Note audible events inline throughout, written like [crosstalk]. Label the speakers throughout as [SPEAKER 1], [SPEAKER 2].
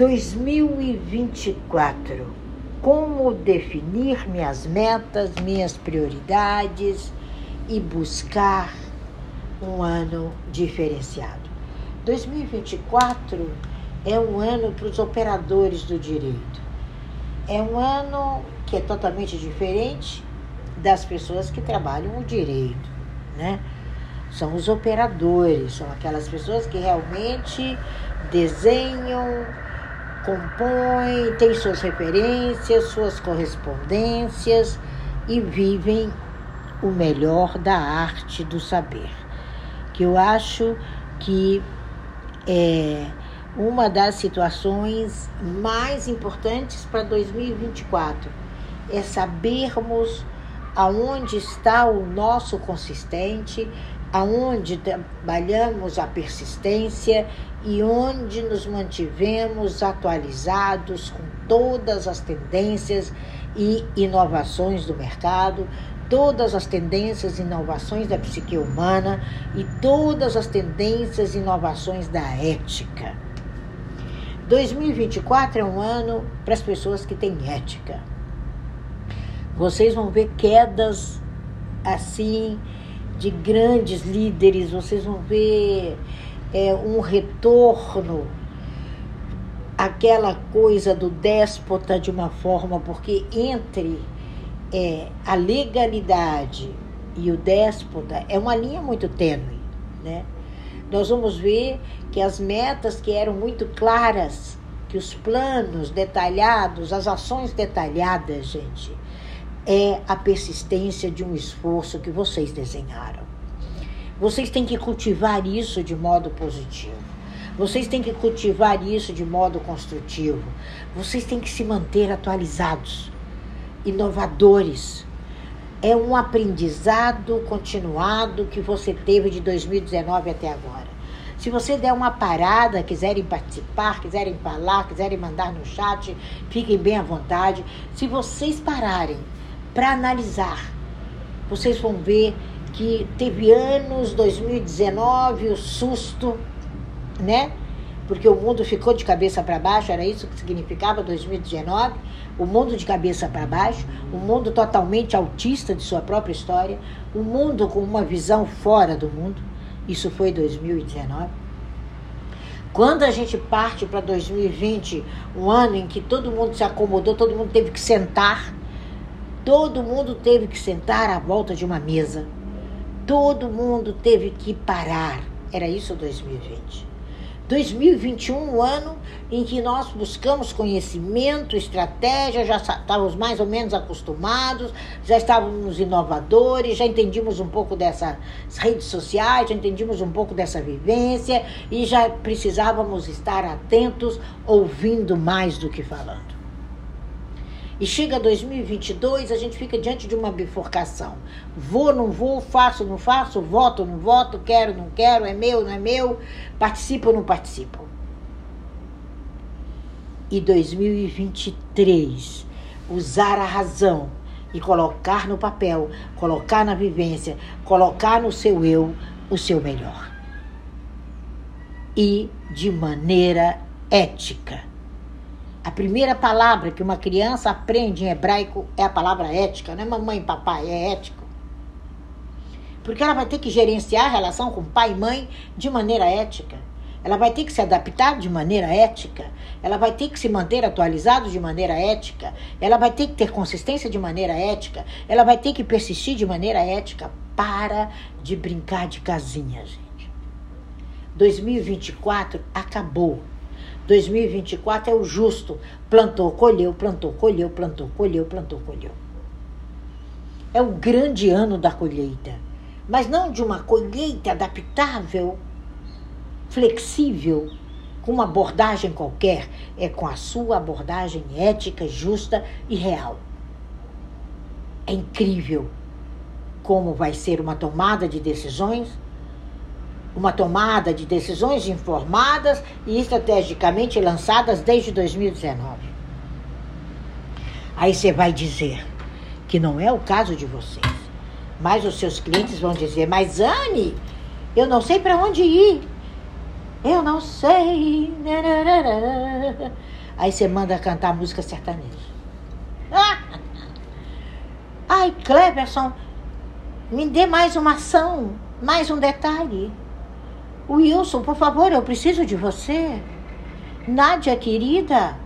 [SPEAKER 1] 2024. Como definir minhas metas, minhas prioridades e buscar um ano diferenciado. 2024 é um ano para os operadores do direito. É um ano que é totalmente diferente das pessoas que trabalham o direito, né? São os operadores, são aquelas pessoas que realmente desenham, compõem, têm suas referências, suas correspondências e vivem o melhor da arte do saber. Que eu acho que é uma das situações mais importantes para 2024 é sabermos aonde está o nosso consistente, aonde trabalhamos a persistência e onde nos mantivemos atualizados com todas as tendências e inovações do mercado, todas as tendências e inovações da psique humana e todas as tendências e inovações da ética. 2024 é um ano para as pessoas que têm ética. Vocês vão ver quedas assim de grandes líderes, vocês vão ver é, um retorno aquela coisa do déspota de uma forma, porque entre é, a legalidade e o déspota é uma linha muito tênue, né? Nós vamos ver que as metas que eram muito claras, que os planos detalhados, as ações detalhadas, gente, é a persistência de um esforço que vocês desenharam. Vocês têm que cultivar isso de modo positivo. Vocês têm que cultivar isso de modo construtivo. Vocês têm que se manter atualizados, inovadores, é um aprendizado continuado que você teve de 2019 até agora. Se você der uma parada, quiserem participar, quiserem falar, quiserem mandar no chat, fiquem bem à vontade. Se vocês pararem para analisar, vocês vão ver que teve anos, 2019, o susto, né? Porque o mundo ficou de cabeça para baixo, era isso que significava 2019 o mundo de cabeça para baixo, um mundo totalmente autista de sua própria história, um mundo com uma visão fora do mundo. Isso foi 2019. Quando a gente parte para 2020, um ano em que todo mundo se acomodou, todo mundo teve que sentar, todo mundo teve que sentar à volta de uma mesa, todo mundo teve que parar. Era isso 2020. 2021, um ano em que nós buscamos conhecimento, estratégia, já estávamos mais ou menos acostumados, já estávamos inovadores, já entendimos um pouco dessas redes sociais, já entendimos um pouco dessa vivência e já precisávamos estar atentos, ouvindo mais do que falando. E chega 2022, a gente fica diante de uma bifurcação. Vou, não vou, faço, não faço, voto, não voto, quero, não quero, é meu, não é meu, participo não participo. E 2023, usar a razão e colocar no papel, colocar na vivência, colocar no seu eu o seu melhor. E de maneira ética a primeira palavra que uma criança aprende em hebraico é a palavra ética, não é mamãe papai, é ético. Porque ela vai ter que gerenciar a relação com pai e mãe de maneira ética. Ela vai ter que se adaptar de maneira ética. Ela vai ter que se manter atualizado de maneira ética. Ela vai ter que ter consistência de maneira ética. Ela vai ter que persistir de maneira ética. Para de brincar de casinha, gente. 2024 acabou. 2024 é o justo. Plantou, colheu, plantou, colheu, plantou, colheu, plantou, colheu. É o grande ano da colheita. Mas não de uma colheita adaptável, flexível, com uma abordagem qualquer. É com a sua abordagem ética, justa e real. É incrível como vai ser uma tomada de decisões uma tomada de decisões informadas e estrategicamente lançadas desde 2019. Aí você vai dizer que não é o caso de vocês, mas os seus clientes vão dizer: Mas Anne, eu não sei para onde ir. Eu não sei. [laughs] Aí você manda cantar música sertaneja. [laughs] Ai, Cleberson, me dê mais uma ação, mais um detalhe. Wilson, por favor, eu preciso de você. Nádia, querida,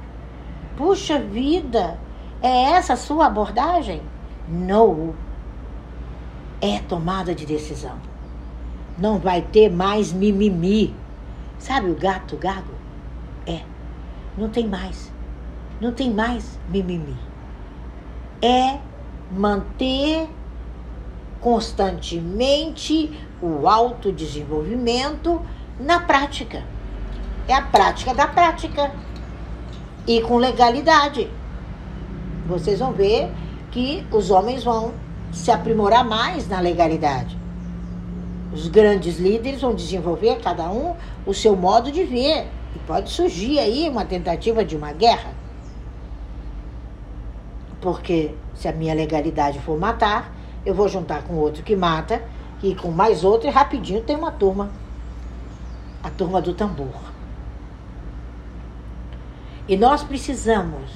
[SPEAKER 1] puxa vida, é essa a sua abordagem? Não. É tomada de decisão. Não vai ter mais mimimi. Sabe o gato gago? É. Não tem mais. Não tem mais mimimi. É manter constantemente o autodesenvolvimento na prática. É a prática da prática. E com legalidade. Vocês vão ver que os homens vão se aprimorar mais na legalidade. Os grandes líderes vão desenvolver cada um o seu modo de ver. E pode surgir aí uma tentativa de uma guerra. Porque se a minha legalidade for matar, eu vou juntar com outro que mata, e com mais outro, e rapidinho tem uma turma. A turma do tambor. E nós precisamos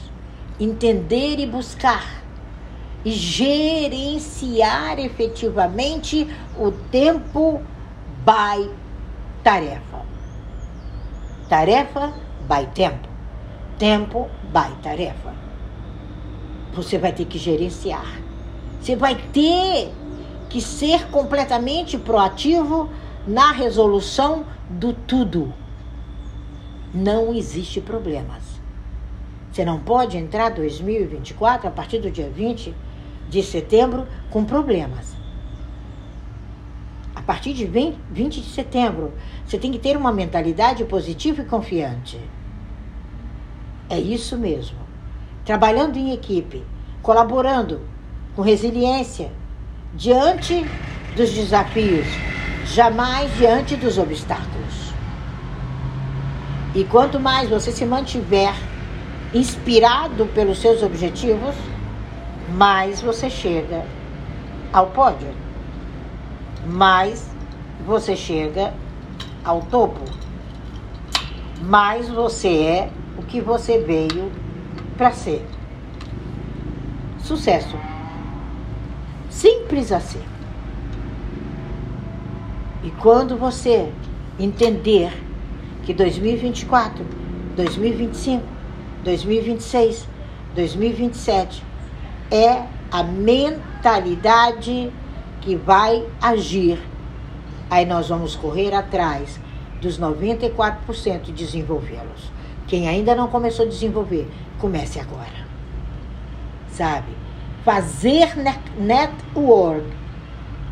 [SPEAKER 1] entender e buscar e gerenciar efetivamente o tempo by tarefa. Tarefa by tempo. Tempo by tarefa. Você vai ter que gerenciar. Você vai ter que ser completamente proativo na resolução do tudo. Não existe problemas. Você não pode entrar 2024 a partir do dia 20 de setembro com problemas. A partir de 20, 20 de setembro, você tem que ter uma mentalidade positiva e confiante. É isso mesmo. Trabalhando em equipe, colaborando com resiliência diante dos desafios, jamais diante dos obstáculos. E quanto mais você se mantiver inspirado pelos seus objetivos, mais você chega ao pódio, mais você chega ao topo, mais você é o que você veio para ser. Sucesso. Simples assim. E quando você entender que 2024, 2025, 2026, 2027 é a mentalidade que vai agir. Aí nós vamos correr atrás dos 94% e desenvolvê-los. Quem ainda não começou a desenvolver, comece agora. Sabe? Fazer network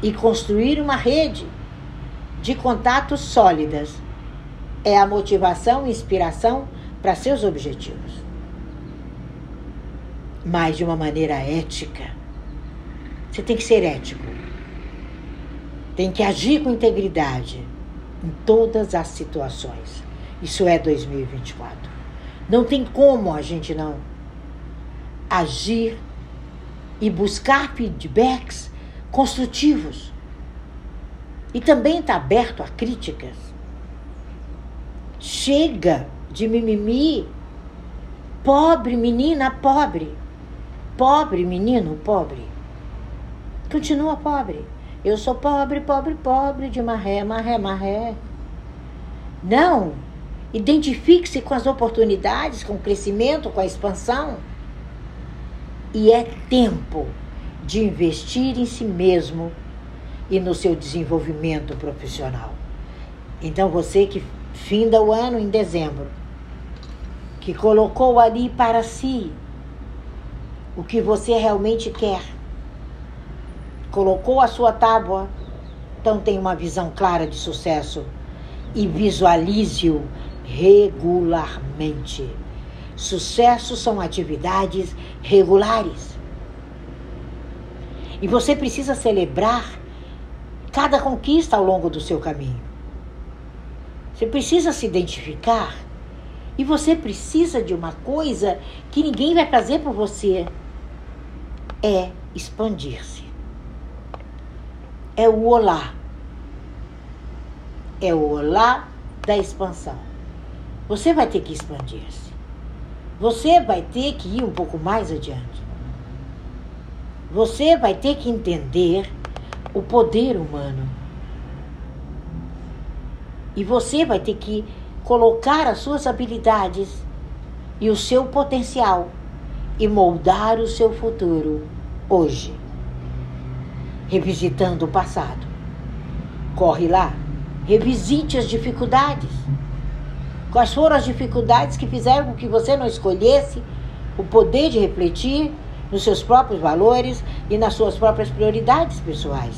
[SPEAKER 1] e construir uma rede de contatos sólidas é a motivação e inspiração para seus objetivos mas de uma maneira ética. Você tem que ser ético. Tem que agir com integridade em todas as situações. Isso é 2024. Não tem como a gente não agir e buscar feedbacks construtivos. E também está aberto a críticas. Chega de mimimi. Pobre menina, pobre. Pobre, menino, pobre. Continua pobre. Eu sou pobre, pobre, pobre, de marré, marré, marré. Não. Identifique-se com as oportunidades, com o crescimento, com a expansão. E é tempo de investir em si mesmo e no seu desenvolvimento profissional. Então, você que finda o ano em dezembro, que colocou ali para si o que você realmente quer. Colocou a sua tábua, então tem uma visão clara de sucesso e visualize-o regularmente. Sucesso são atividades regulares. E você precisa celebrar cada conquista ao longo do seu caminho. Você precisa se identificar e você precisa de uma coisa que ninguém vai fazer por você é expandir-se. É o olá. É o olá da expansão. Você vai ter que expandir-se. Você vai ter que ir um pouco mais adiante. Você vai ter que entender o poder humano. E você vai ter que colocar as suas habilidades e o seu potencial e moldar o seu futuro hoje, revisitando o passado. Corre lá, revisite as dificuldades. Quais foram as dificuldades que fizeram com que você não escolhesse o poder de refletir nos seus próprios valores e nas suas próprias prioridades pessoais?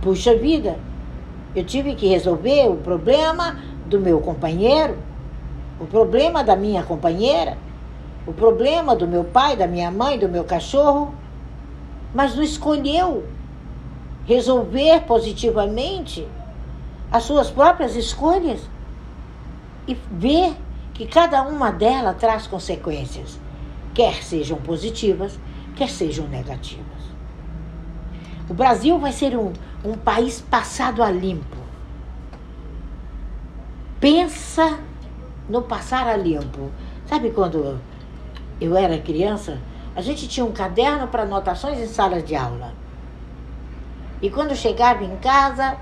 [SPEAKER 1] Puxa vida, eu tive que resolver o problema do meu companheiro, o problema da minha companheira, o problema do meu pai, da minha mãe, do meu cachorro, mas não escolheu resolver positivamente as suas próprias escolhas e ver que cada uma delas traz consequências, quer sejam positivas, quer sejam negativas. O Brasil vai ser um, um país passado a limpo. Pensa no passar a limpo. Sabe quando eu era criança? A gente tinha um caderno para anotações em salas de aula. E quando chegava em casa,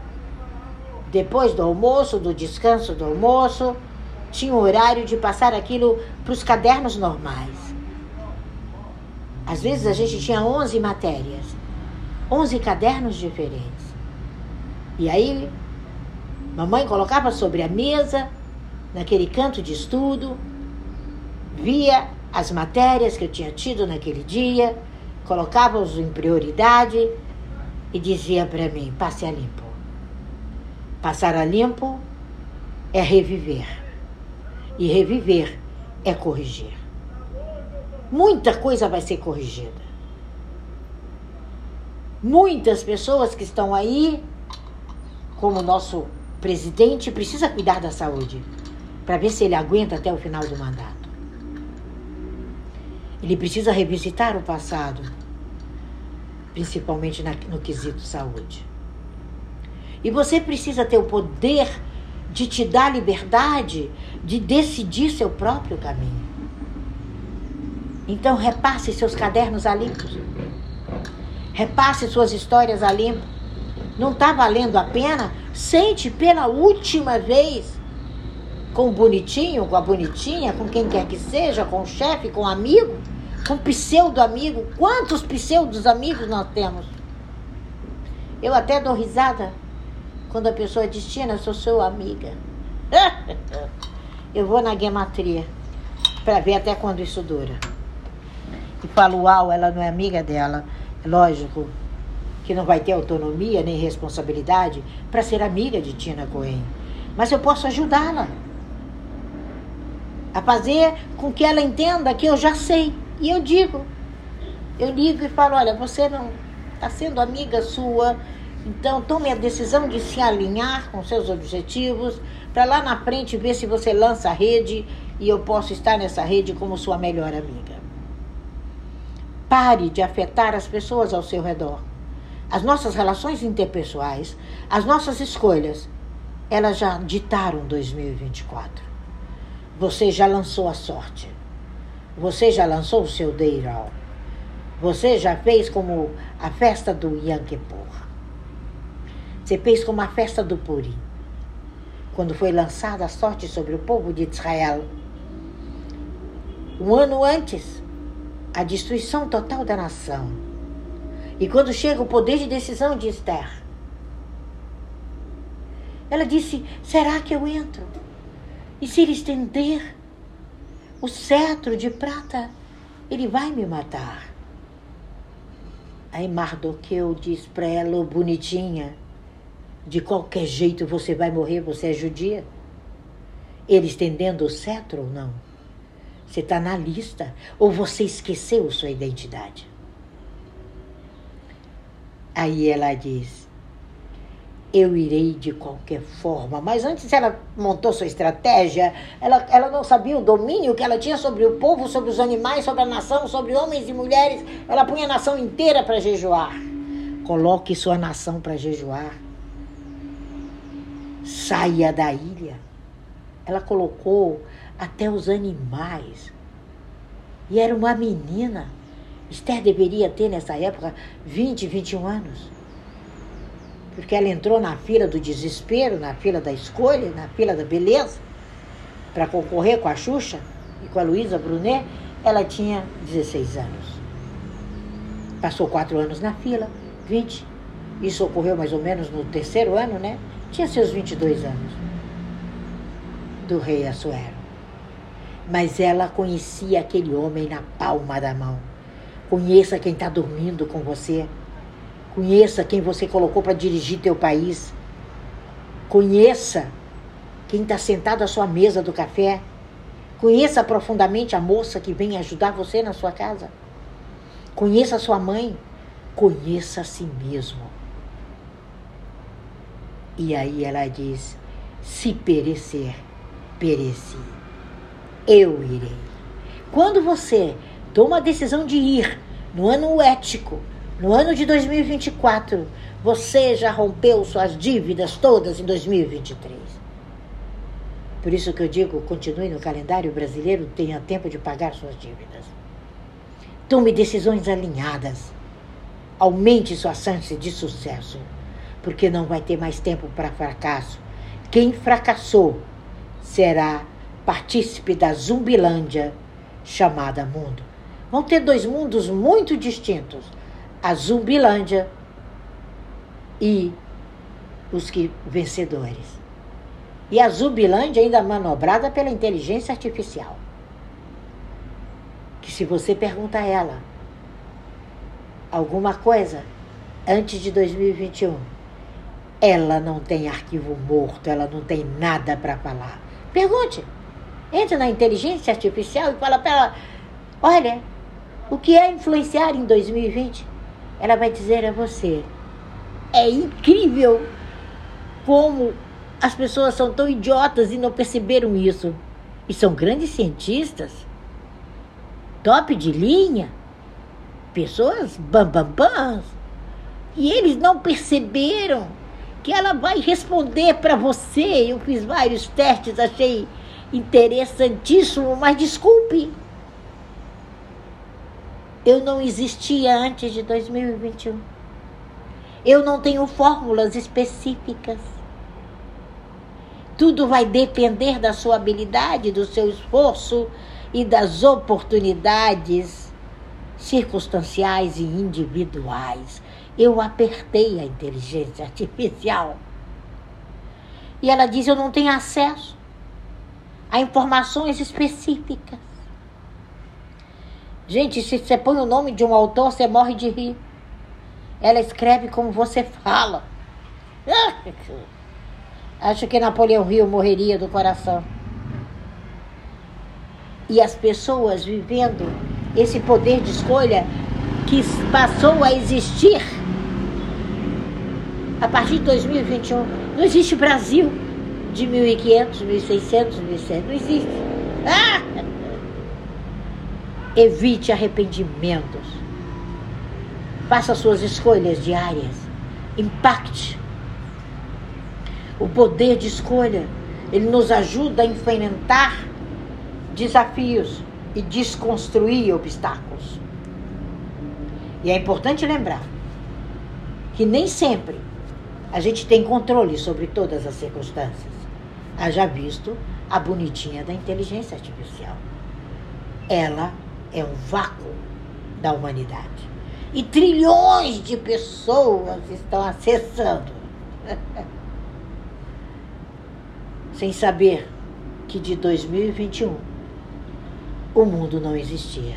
[SPEAKER 1] depois do almoço, do descanso do almoço, tinha horário de passar aquilo para os cadernos normais. Às vezes a gente tinha 11 matérias, 11 cadernos diferentes. E aí, mamãe colocava sobre a mesa, naquele canto de estudo, via as matérias que eu tinha tido naquele dia, colocava-os em prioridade e dizia para mim: passe a limpo. Passar a limpo é reviver. E reviver é corrigir. Muita coisa vai ser corrigida. Muitas pessoas que estão aí como nosso presidente, precisa cuidar da saúde para ver se ele aguenta até o final do mandato. Ele precisa revisitar o passado, principalmente no quesito saúde. E você precisa ter o poder de te dar liberdade de decidir seu próprio caminho. Então repasse seus cadernos a limpo. Repasse suas histórias a limpo não está valendo a pena, sente pela última vez com o bonitinho, com a bonitinha, com quem quer que seja, com o chefe, com o amigo, com pseudo amigo. Quantos pseudos amigos nós temos? Eu até dou risada quando a pessoa diz, Tina, sou sua amiga. [laughs] Eu vou na gematria para ver até quando isso dura. E falo, uau, ela não é amiga dela. É lógico, que não vai ter autonomia nem responsabilidade para ser amiga de Tina Cohen. Mas eu posso ajudá-la a fazer com que ela entenda que eu já sei. E eu digo, eu ligo e falo, olha, você não está sendo amiga sua, então tome a decisão de se alinhar com seus objetivos, para lá na frente ver se você lança a rede e eu posso estar nessa rede como sua melhor amiga. Pare de afetar as pessoas ao seu redor as nossas relações interpessoais, as nossas escolhas, elas já ditaram 2024. Você já lançou a sorte. Você já lançou o seu Deiral. Você já fez como a festa do Yom Kippur. Você fez como a festa do Purim. Quando foi lançada a sorte sobre o povo de Israel. Um ano antes, a destruição total da nação e quando chega o poder de decisão de Esther, ela disse: será que eu entro? E se ele estender o cetro de prata, ele vai me matar. Aí Mardoqueu diz para ela, bonitinha, de qualquer jeito você vai morrer, você é judia. Ele estendendo o cetro ou não? Você está na lista ou você esqueceu sua identidade? Aí ela diz: Eu irei de qualquer forma. Mas antes ela montou sua estratégia, ela, ela não sabia o domínio que ela tinha sobre o povo, sobre os animais, sobre a nação, sobre homens e mulheres. Ela punha a nação inteira para jejuar. Coloque sua nação para jejuar. Saia da ilha. Ela colocou até os animais. E era uma menina. Esther deveria ter nessa época 20, 21 anos. Porque ela entrou na fila do desespero, na fila da escolha, na fila da beleza, para concorrer com a Xuxa e com a Luísa Brunet. Ela tinha 16 anos. Passou quatro anos na fila, 20. Isso ocorreu mais ou menos no terceiro ano, né? Tinha seus 22 anos. Do rei Assuero. Mas ela conhecia aquele homem na palma da mão. Conheça quem está dormindo com você. Conheça quem você colocou para dirigir teu país. Conheça quem está sentado à sua mesa do café. Conheça profundamente a moça que vem ajudar você na sua casa. Conheça a sua mãe. Conheça a si mesmo. E aí ela diz: se perecer, pereci. Eu irei. Quando você toma a decisão de ir no ano ético, no ano de 2024, você já rompeu suas dívidas todas em 2023. Por isso que eu digo, continue no calendário brasileiro, tenha tempo de pagar suas dívidas. Tome decisões alinhadas. Aumente sua chance de sucesso, porque não vai ter mais tempo para fracasso. Quem fracassou será partícipe da Zumbilândia chamada mundo. Vão ter dois mundos muito distintos: a Zumbilândia e os que vencedores. E a Zumbilândia ainda manobrada pela inteligência artificial que se você pergunta a ela alguma coisa antes de 2021, ela não tem arquivo morto, ela não tem nada para falar. Pergunte. Entre na inteligência artificial e fala para ela: olha, o que é influenciar em 2020? Ela vai dizer a você: é incrível como as pessoas são tão idiotas e não perceberam isso. E são grandes cientistas top de linha, pessoas bambambãs, e eles não perceberam que ela vai responder para você. Eu fiz vários testes, achei interessantíssimo, mas desculpe. Eu não existia antes de 2021. Eu não tenho fórmulas específicas. Tudo vai depender da sua habilidade, do seu esforço, e das oportunidades circunstanciais e individuais. Eu apertei a inteligência artificial. E ela diz: Eu não tenho acesso a informações específicas. Gente, se você põe o nome de um autor, você morre de rir. Ela escreve como você fala. [laughs] Acho que Napoleão Rio morreria do coração e as pessoas vivendo esse poder de escolha que passou a existir a partir de 2021. Não existe Brasil de 1500, 1600, 1700. Não existe. Ah! Evite arrependimentos. Faça suas escolhas diárias. Impacte. O poder de escolha, ele nos ajuda a enfrentar desafios e desconstruir obstáculos. E é importante lembrar que nem sempre a gente tem controle sobre todas as circunstâncias. Haja visto a bonitinha da inteligência artificial. Ela é um vácuo da humanidade. E trilhões de pessoas estão acessando. [laughs] Sem saber que de 2021 o mundo não existia.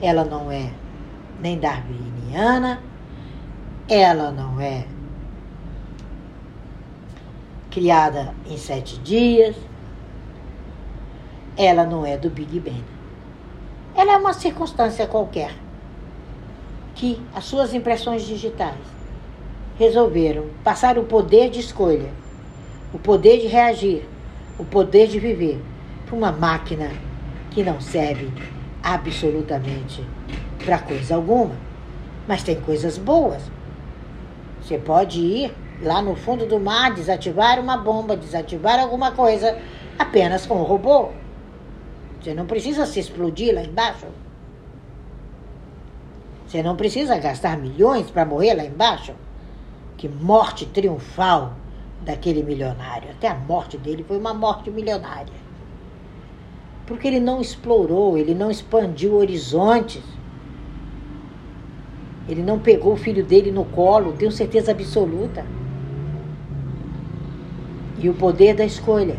[SPEAKER 1] Ela não é nem darwiniana, ela não é criada em sete dias, ela não é do Big Bang. Ela é uma circunstância qualquer que as suas impressões digitais resolveram passar o poder de escolha, o poder de reagir, o poder de viver para uma máquina que não serve absolutamente para coisa alguma. Mas tem coisas boas. Você pode ir lá no fundo do mar, desativar uma bomba, desativar alguma coisa, apenas com o robô. Você não precisa se explodir lá embaixo. Você não precisa gastar milhões para morrer lá embaixo. Que morte triunfal daquele milionário. Até a morte dele foi uma morte milionária. Porque ele não explorou, ele não expandiu horizontes. Ele não pegou o filho dele no colo, tenho certeza absoluta. E o poder da escolha,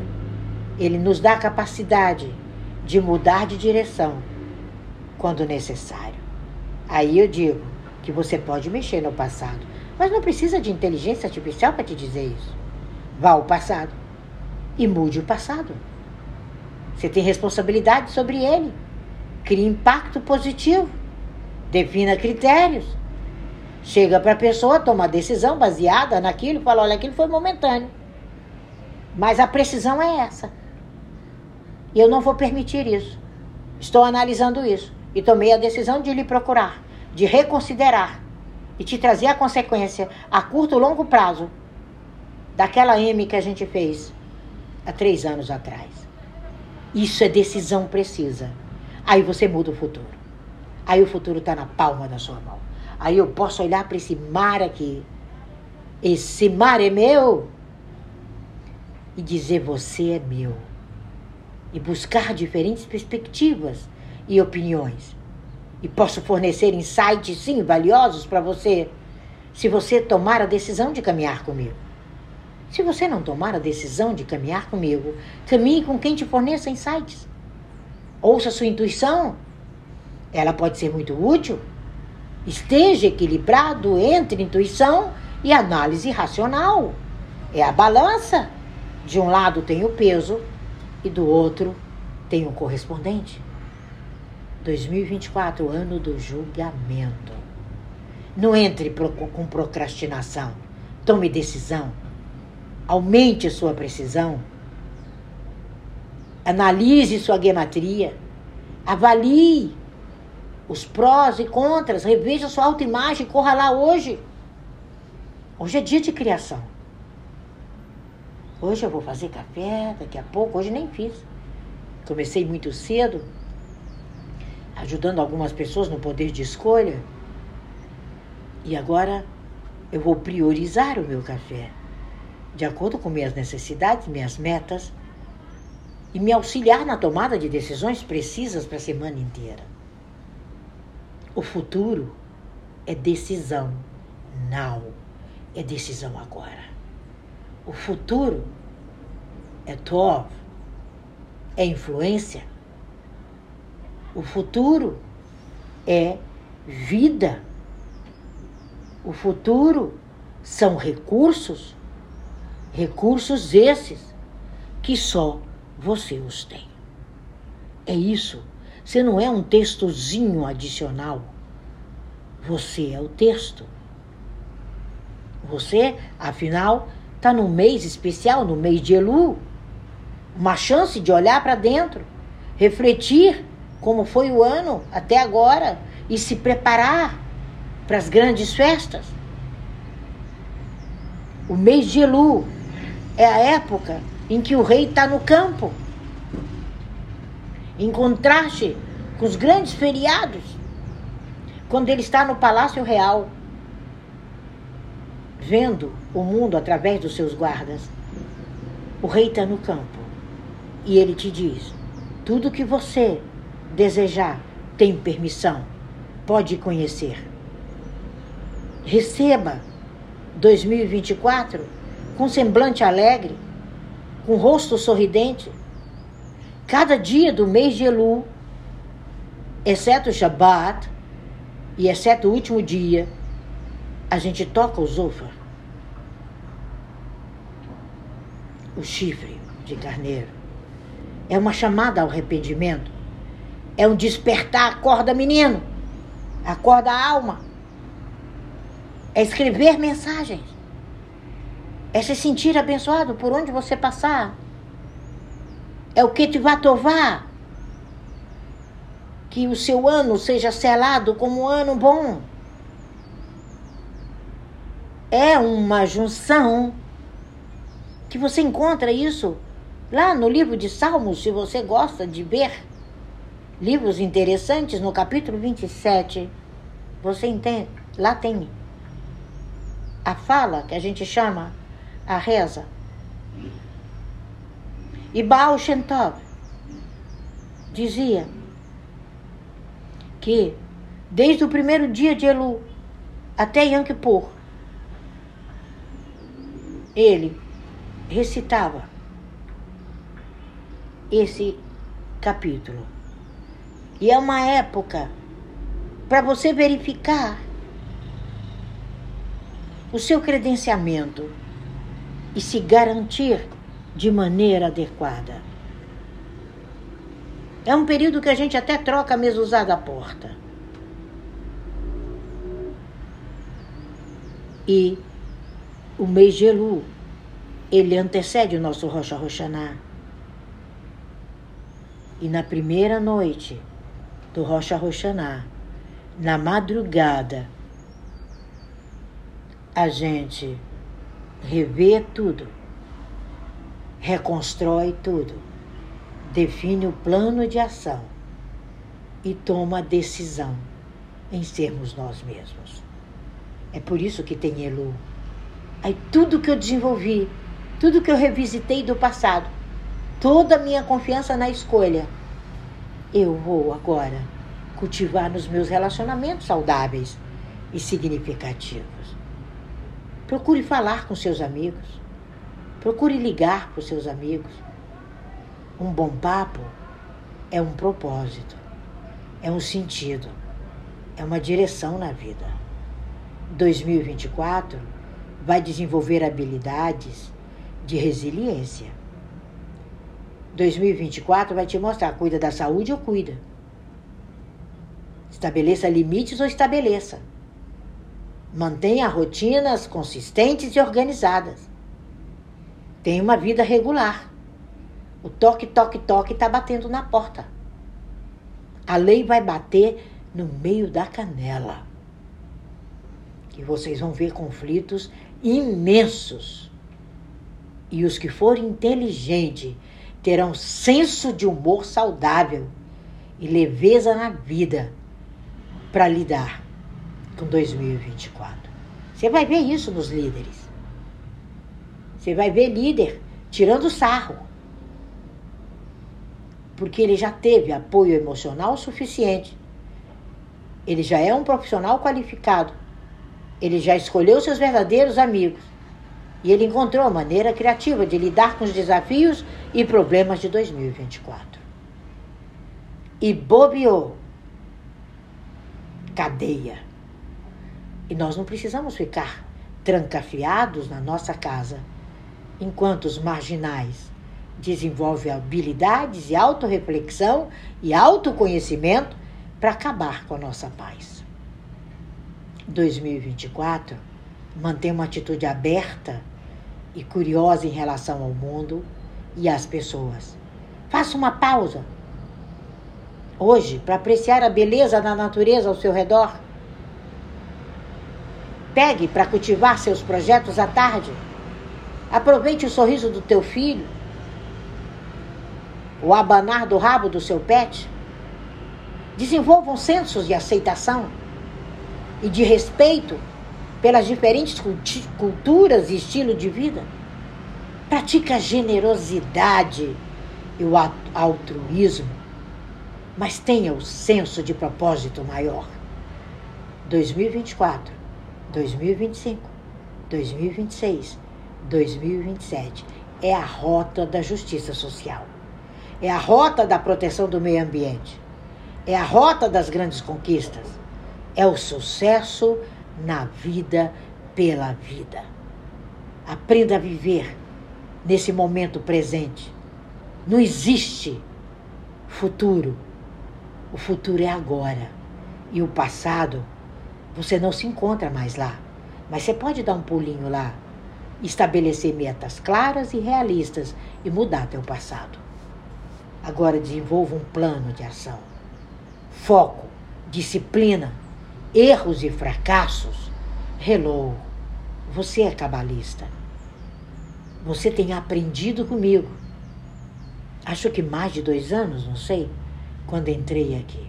[SPEAKER 1] ele nos dá a capacidade de mudar de direção quando necessário. Aí eu digo que você pode mexer no passado, mas não precisa de inteligência artificial para te dizer isso. Vá ao passado e mude o passado. Você tem responsabilidade sobre ele. Crie impacto positivo. Defina critérios. Chega para a pessoa, toma decisão baseada naquilo fala: olha, aquilo foi momentâneo. Mas a precisão é essa. E eu não vou permitir isso. Estou analisando isso. E tomei a decisão de lhe procurar, de reconsiderar e te trazer a consequência a curto e longo prazo daquela M que a gente fez há três anos atrás. Isso é decisão precisa. Aí você muda o futuro. Aí o futuro está na palma da sua mão. Aí eu posso olhar para esse mar aqui. Esse mar é meu. E dizer: Você é meu. E buscar diferentes perspectivas e opiniões. E posso fornecer insights, sim, valiosos para você, se você tomar a decisão de caminhar comigo. Se você não tomar a decisão de caminhar comigo, caminhe com quem te forneça insights. Ouça sua intuição. Ela pode ser muito útil esteja equilibrado entre intuição e análise racional. É a balança. De um lado tem o peso e do outro tem o correspondente. 2024, ano do julgamento. Não entre com procrastinação. Tome decisão. Aumente sua precisão. Analise sua gematria. Avalie os prós e contras, reveja sua autoimagem, corra lá hoje. Hoje é dia de criação. Hoje eu vou fazer café, daqui a pouco, hoje nem fiz. Comecei muito cedo, ajudando algumas pessoas no poder de escolha. E agora eu vou priorizar o meu café, de acordo com minhas necessidades, minhas metas, e me auxiliar na tomada de decisões precisas para a semana inteira. O futuro é decisão now, é decisão agora. O futuro é tov, é influência. O futuro é vida. O futuro são recursos, recursos esses que só você os tem. É isso você não é um textozinho adicional. Você é o texto. Você, afinal, está num mês especial, no mês de Elu. Uma chance de olhar para dentro, refletir como foi o ano até agora e se preparar para as grandes festas. O mês de Elu é a época em que o rei está no campo em contraste com os grandes feriados, quando ele está no Palácio Real, vendo o mundo através dos seus guardas. O rei está no campo e ele te diz: tudo que você desejar tem permissão, pode conhecer. Receba 2024 com semblante alegre, com rosto sorridente Cada dia do mês de Elu, exceto o Shabat e exceto o último dia, a gente toca o Zofar, o chifre de carneiro. É uma chamada ao arrependimento. É um despertar, acorda menino, acorda alma. É escrever mensagens. É se sentir abençoado por onde você passar é o que te vai tovar. Que o seu ano seja selado como um ano bom. É uma junção que você encontra isso lá no livro de Salmos, se você gosta de ver livros interessantes, no capítulo 27, você entende? Lá tem a fala que a gente chama a reza. E Baal Shem Tov dizia que desde o primeiro dia de Elu até Yom Kippur, ele recitava esse capítulo. E é uma época para você verificar o seu credenciamento e se garantir de maneira adequada. É um período que a gente até troca a mesa da porta. E o mês de Elu, ele antecede o nosso Rocha Roxaná. E na primeira noite do Rocha Roxaná, na madrugada, a gente revê tudo, reconstrói tudo, define o plano de ação e toma a decisão em sermos nós mesmos. É por isso que tem Elu. Aí tudo que eu desenvolvi, tudo que eu revisitei do passado, toda a minha confiança na escolha, eu vou agora cultivar nos meus relacionamentos saudáveis e significativos. Procure falar com seus amigos. Procure ligar para os seus amigos. Um bom papo é um propósito, é um sentido, é uma direção na vida. 2024 vai desenvolver habilidades de resiliência. 2024 vai te mostrar, cuida da saúde ou cuida. Estabeleça limites ou estabeleça. Mantenha rotinas consistentes e organizadas. Tenha uma vida regular. O toque, toque, toque está batendo na porta. A lei vai bater no meio da canela. E vocês vão ver conflitos imensos. E os que forem inteligentes terão senso de humor saudável e leveza na vida para lidar com 2024. Você vai ver isso nos líderes. Você vai ver líder tirando sarro. Porque ele já teve apoio emocional suficiente. Ele já é um profissional qualificado. Ele já escolheu seus verdadeiros amigos. E ele encontrou a maneira criativa de lidar com os desafios e problemas de 2024. E bobeou cadeia. E nós não precisamos ficar trancafiados na nossa casa, enquanto os marginais desenvolvem habilidades e autorreflexão e autoconhecimento para acabar com a nossa paz. 2024 mantém uma atitude aberta e curiosa em relação ao mundo e às pessoas. Faça uma pausa hoje para apreciar a beleza da natureza ao seu redor. Pegue para cultivar seus projetos à tarde. Aproveite o sorriso do teu filho, o abanar do rabo do seu pet. Desenvolvam sensos de aceitação e de respeito pelas diferentes culturas e estilo de vida. Pratica a generosidade e o altruísmo mas tenha o senso de propósito maior. 2024, 2025, 2026, 2027 é a rota da justiça social. É a rota da proteção do meio ambiente. É a rota das grandes conquistas. É o sucesso na vida pela vida. Aprenda a viver nesse momento presente. Não existe futuro o futuro é agora. E o passado, você não se encontra mais lá. Mas você pode dar um pulinho lá, estabelecer metas claras e realistas e mudar teu passado. Agora desenvolva um plano de ação. Foco, disciplina, erros e fracassos. Hello. você é cabalista. Você tem aprendido comigo. Acho que mais de dois anos, não sei, quando entrei aqui.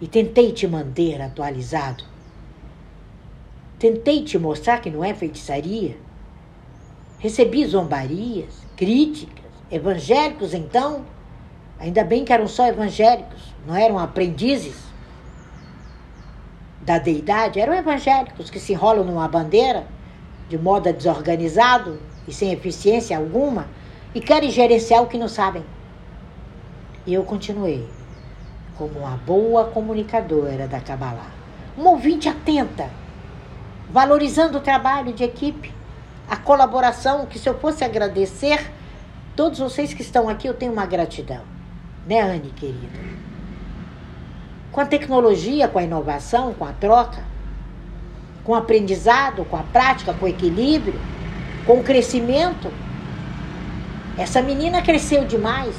[SPEAKER 1] E tentei te manter atualizado. Tentei te mostrar que não é feitiçaria. Recebi zombarias, críticas, evangélicos então. Ainda bem que eram só evangélicos, não eram aprendizes da deidade, eram evangélicos que se enrolam numa bandeira de modo desorganizado e sem eficiência alguma e querem gerenciar o que não sabem. E eu continuei como uma boa comunicadora da Kabbalah, uma ouvinte atenta, valorizando o trabalho de equipe, a colaboração, que se eu fosse agradecer, todos vocês que estão aqui, eu tenho uma gratidão. Né, Anne, querida? Com a tecnologia, com a inovação, com a troca, com o aprendizado, com a prática, com o equilíbrio, com o crescimento. Essa menina cresceu demais,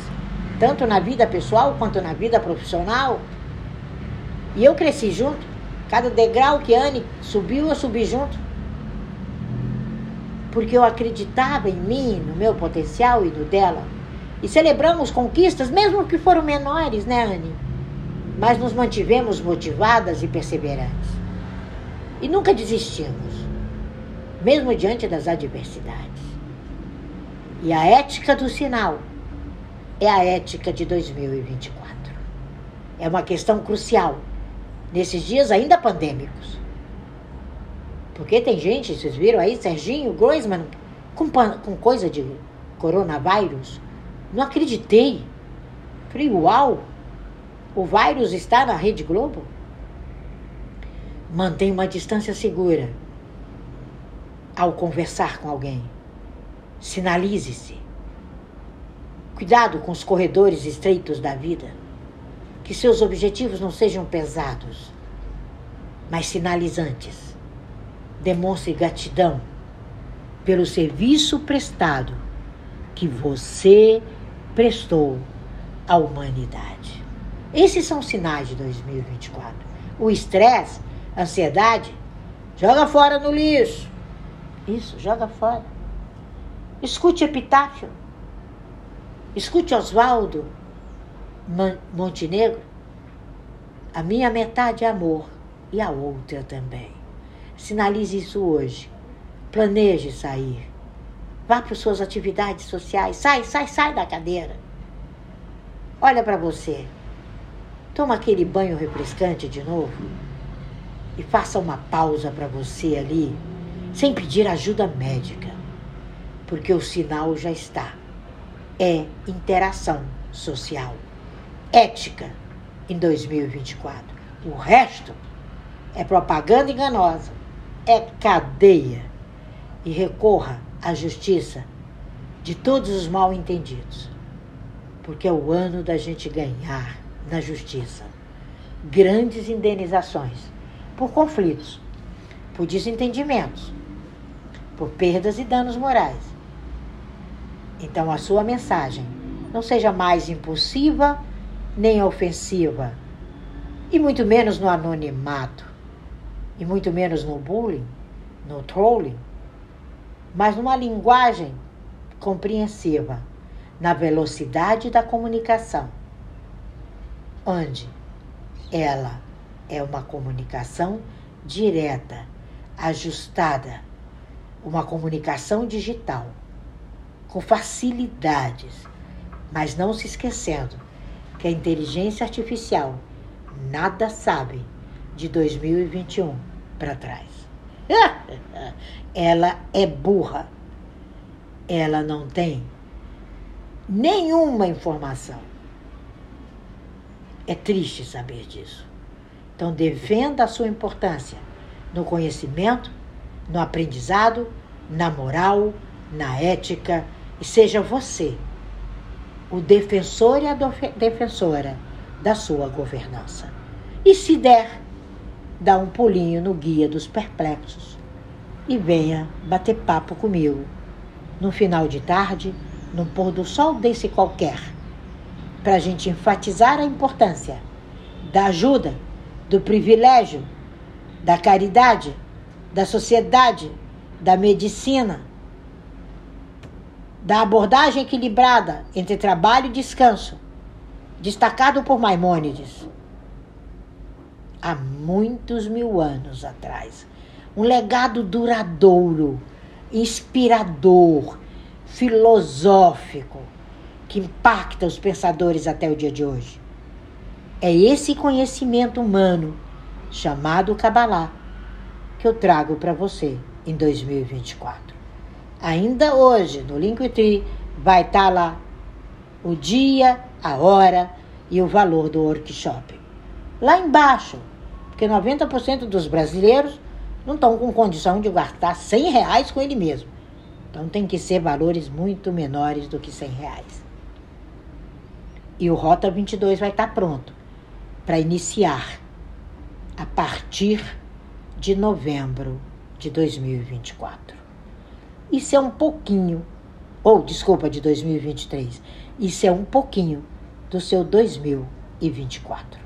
[SPEAKER 1] tanto na vida pessoal quanto na vida profissional. E eu cresci junto. Cada degrau que Anne subiu, eu subi junto. Porque eu acreditava em mim, no meu potencial e no dela. E celebramos conquistas, mesmo que foram menores, né, Anne? Mas nos mantivemos motivadas e perseverantes. E nunca desistimos, mesmo diante das adversidades. E a ética do sinal é a ética de 2024. É uma questão crucial nesses dias ainda pandêmicos. Porque tem gente, vocês viram aí, Serginho Groisman, com, com coisa de coronavírus. Não acreditei. Falei, uau, o vírus está na Rede Globo? Mantenha uma distância segura ao conversar com alguém. Sinalize-se. Cuidado com os corredores estreitos da vida. Que seus objetivos não sejam pesados, mas sinalizantes. Demonstre gratidão pelo serviço prestado que você prestou à humanidade. Esses são sinais de 2024. O estresse, ansiedade, joga fora no lixo. Isso, joga fora. Escute epitáfio. Escute Oswaldo Montenegro. A minha metade é amor e a outra também. Sinalize isso hoje. Planeje sair. Vá para suas atividades sociais. Sai, sai, sai da cadeira. Olha para você. Toma aquele banho refrescante de novo e faça uma pausa para você ali, sem pedir ajuda médica, porque o sinal já está é interação social, ética em 2024. O resto é propaganda enganosa, é cadeia. E recorra à justiça de todos os mal entendidos, porque é o ano da gente ganhar na justiça. Grandes indenizações por conflitos, por desentendimentos, por perdas e danos morais. Então, a sua mensagem não seja mais impulsiva nem ofensiva, e muito menos no anonimato, e muito menos no bullying, no trolling, mas numa linguagem compreensiva, na velocidade da comunicação, onde ela é uma comunicação direta, ajustada, uma comunicação digital com facilidades, mas não se esquecendo que a inteligência artificial nada sabe de 2021 para trás. [laughs] Ela é burra. Ela não tem nenhuma informação. É triste saber disso. Então, defenda a sua importância no conhecimento, no aprendizado, na moral, na ética e seja você o defensor e a defensora da sua governança. E se der, dá um pulinho no guia dos perplexos e venha bater papo comigo no final de tarde, no pôr do sol desse qualquer, para a gente enfatizar a importância da ajuda, do privilégio, da caridade, da sociedade, da medicina, da abordagem equilibrada entre trabalho e descanso, destacado por Maimônides há muitos mil anos atrás. Um legado duradouro, inspirador, filosófico, que impacta os pensadores até o dia de hoje. É esse conhecimento humano, chamado Kabbalah, que eu trago para você em 2024. Ainda hoje, no Linktree, vai estar tá lá o dia, a hora e o valor do workshop. Lá embaixo, porque 90% dos brasileiros não estão com condição de gastar 100 reais com ele mesmo. Então tem que ser valores muito menores do que 100 reais. E o Rota 22 vai estar pronto para iniciar a partir de novembro de 2024. Isso é um pouquinho, ou desculpa, de 2023. Isso é um pouquinho do seu 2024.